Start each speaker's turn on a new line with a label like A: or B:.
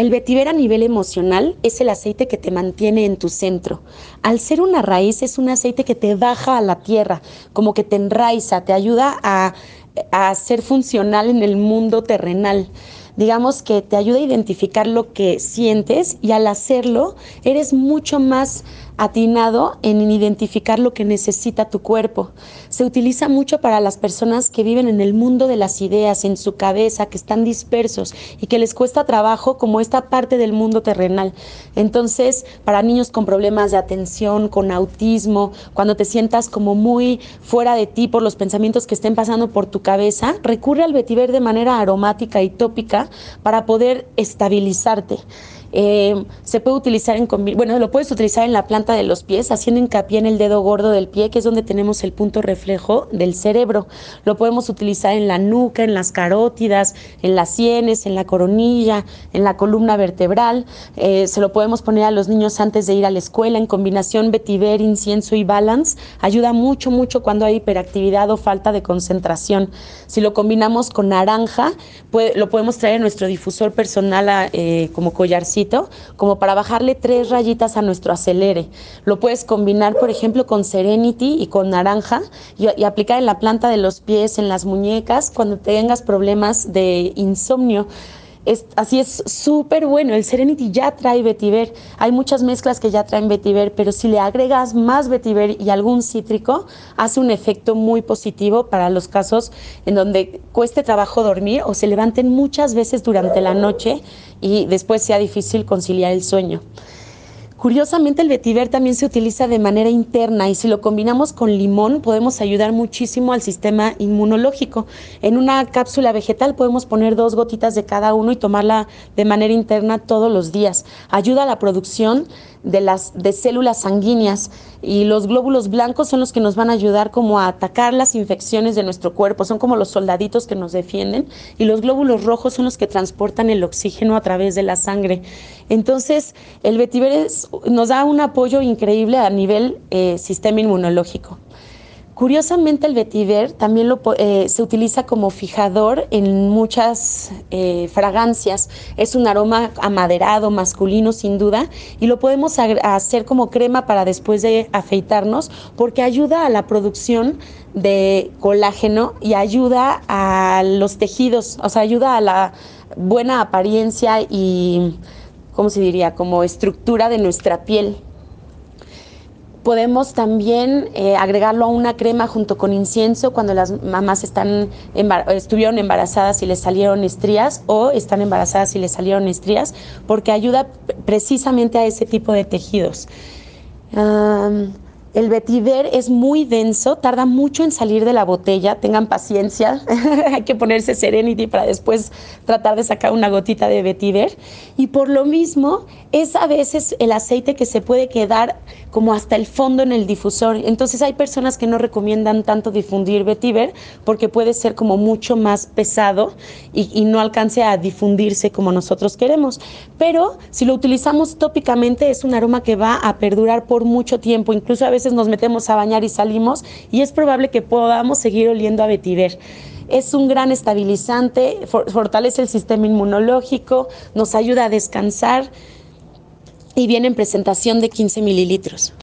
A: El vetiver a nivel emocional es el aceite que te mantiene en tu centro. Al ser una raíz es un aceite que te baja a la tierra, como que te enraiza, te ayuda a, a ser funcional en el mundo terrenal digamos que te ayuda a identificar lo que sientes y al hacerlo eres mucho más atinado en identificar lo que necesita tu cuerpo. Se utiliza mucho para las personas que viven en el mundo de las ideas, en su cabeza, que están dispersos y que les cuesta trabajo como esta parte del mundo terrenal. Entonces, para niños con problemas de atención, con autismo, cuando te sientas como muy fuera de ti por los pensamientos que estén pasando por tu cabeza, recurre al vetiver de manera aromática y tópica para poder estabilizarte. Eh, se puede utilizar en bueno, lo puedes utilizar en la planta de los pies, haciendo hincapié en el dedo gordo del pie, que es donde tenemos el punto reflejo del cerebro. Lo podemos utilizar en la nuca, en las carótidas, en las sienes, en la coronilla, en la columna vertebral. Eh, se lo podemos poner a los niños antes de ir a la escuela en combinación vetiver, incienso y balance. Ayuda mucho, mucho cuando hay hiperactividad o falta de concentración. Si lo combinamos con naranja, lo podemos traer en nuestro difusor personal eh, como collarcito como para bajarle tres rayitas a nuestro acelere. Lo puedes combinar, por ejemplo, con Serenity y con naranja y, aplicar en la planta de los pies, en las muñecas, cuando tengas problemas de insomnio. Es, así es súper bueno. El Serenity ya trae vetiver. Hay muchas mezclas que ya traen vetiver, pero si le agregas más vetiver y algún cítrico, hace un efecto muy positivo para los casos en donde cueste trabajo dormir o se levanten muchas veces durante la noche y después sea difícil conciliar el sueño. Curiosamente el vetiver también se utiliza de manera interna y si lo combinamos con limón podemos ayudar muchísimo al sistema inmunológico. En una cápsula vegetal podemos poner dos gotitas de cada uno y tomarla de manera interna todos los días. Ayuda a la producción de las de células sanguíneas y los glóbulos blancos son los que nos van a ayudar como a atacar las infecciones de nuestro cuerpo, son como los soldaditos que nos defienden y los glóbulos rojos son los que transportan el oxígeno a través de la sangre. Entonces, el vetiver nos da un apoyo increíble a nivel eh, sistema inmunológico. Curiosamente el vetiver también lo, eh, se utiliza como fijador en muchas eh, fragancias. Es un aroma amaderado, masculino sin duda, y lo podemos hacer como crema para después de afeitarnos porque ayuda a la producción de colágeno y ayuda a los tejidos, o sea, ayuda a la buena apariencia y, ¿cómo se diría?, como estructura de nuestra piel. Podemos también eh, agregarlo a una crema junto con incienso cuando las mamás estuvieron embarazadas y les salieron estrías o están embarazadas y les salieron estrías, porque ayuda precisamente a ese tipo de tejidos. El vetiver es muy denso, tarda mucho en salir de la botella, tengan paciencia, hay que ponerse Serenity para después tratar de sacar una gotita de vetiver. Y por lo mismo es a veces el aceite que se puede quedar como hasta el fondo en el difusor. Entonces hay personas que no recomiendan tanto difundir vetiver porque puede ser como mucho más pesado y, y no alcance a difundirse como nosotros queremos. Pero si lo utilizamos tópicamente es un aroma que va a perdurar por mucho tiempo, incluso a veces nos metemos a bañar y salimos y es probable que podamos seguir oliendo a vetiver. Es un gran estabilizante, fortalece el sistema inmunológico, nos ayuda a descansar y viene en presentación de 15 mililitros.